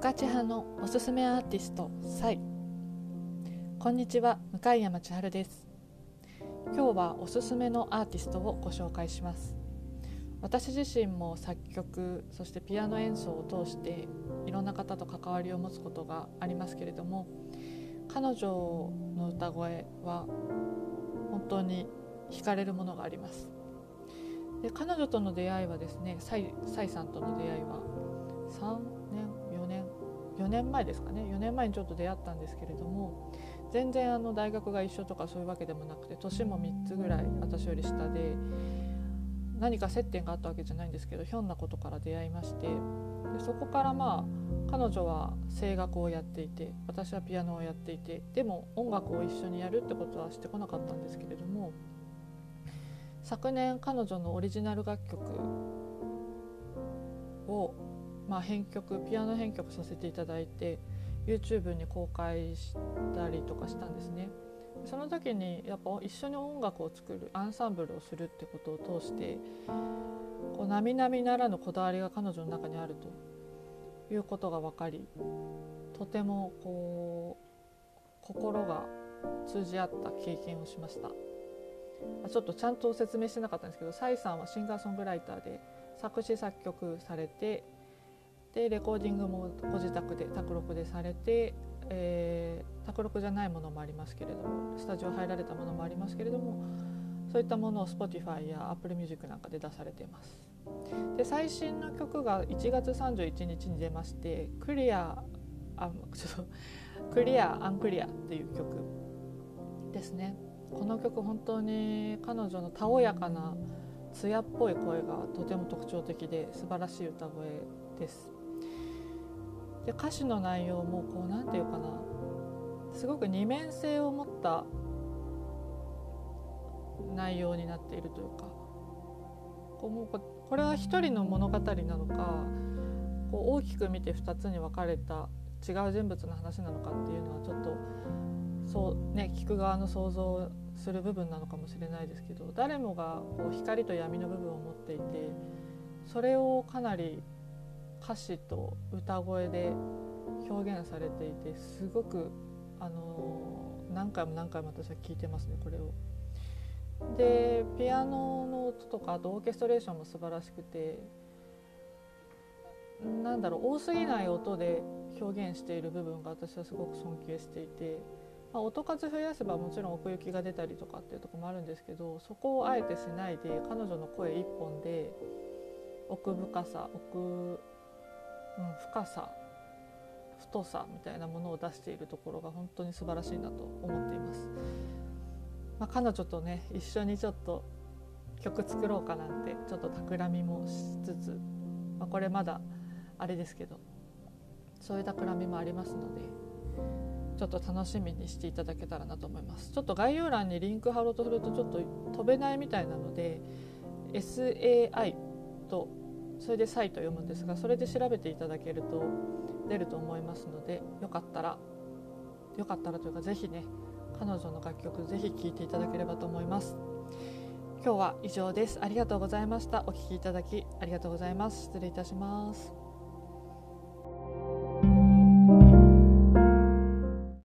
カチ派のおすすめアーティストサイ。こんにちは向山千春です。今日はおすすめのアーティストをご紹介します。私自身も作曲そしてピアノ演奏を通していろんな方と関わりを持つことがありますけれども彼女の歌声は本当に惹かれるものがあります。で彼女との出会いはですねサイサイさんとの出会いは3年4年前ですかね。4年前にちょっと出会ったんですけれども全然あの大学が一緒とかそういうわけでもなくて年も3つぐらい私より下で何か接点があったわけじゃないんですけどひょんなことから出会いましてでそこからまあ彼女は声楽をやっていて私はピアノをやっていてでも音楽を一緒にやるってことはしてこなかったんですけれども昨年彼女のオリジナル楽曲を、まあ、編曲ピアノ編曲させていただいて YouTube に公開したりとかしたんですね。その時にやっぱ一緒に音楽を作るアンサンブルをするってことを通してこう並々ならぬこだわりが彼女の中にあるということが分かりとてもこう心が通じ合った経験をしましたちょっとちゃんと説明してなかったんですけどサイさんはシンガーソングライターで作詞作曲されてでレコーディングもご自宅で卓録でされてえー、卓録じゃないものもありますけれどもスタジオ入られたものもありますけれどもそういったものを Spotify や Apple Music なんかで出されています。で最新の曲が1月31日に出まして「クリア」あちょっと「クリア・アンクリア」っていう曲ですね。この曲本当に彼女のたおやかな艶っぽい声がとても特徴的で素晴らしい歌声です。で歌詞の内容もこう何て言うかな。すごく二面性を持った内容になっているというか。こうもうこれは一人の物語なのかこう大きく見て2つに分かれた違う人物の話なのかっていうのはちょっとそうね聞く側の想像する部分なのかもしれないですけど誰もがこう光と闇の部分を持っていてそれをかなり歌詞と歌声で表現されていてすごく、あの何回も何回も私は聴いてますねこれを。でピアノの音とかあとオーケストレーションも素晴らしくてなんだろう多すぎない音で表現している部分が私はすごく尊敬していて、まあ、音数増やせばもちろん奥行きが出たりとかっていうとこもあるんですけどそこをあえてしないで彼女の声一本で奥深さ奥うん、深さ太さみたいなものを出しているところが本当に素晴らしいなと思っています。まあ、彼女とね一緒にちょっと曲作ろうかなんてちょっと企みもしつつ、まあ、これまだあれですけどそういう企みもありますのでちょっと楽しみにしていただけたらなと思いますちょっと概要欄にリンク貼ろうとするとちょっと飛べないみたいなので SAI とそれでサイト読むんですがそれで調べていただけると出ると思いますのでよかったらよかったらというか是非ね彼女の楽曲是非聴いていただければと思います。今日は以上です。ありがとうございました。お聴きいただきありがとうございます。失礼いたします。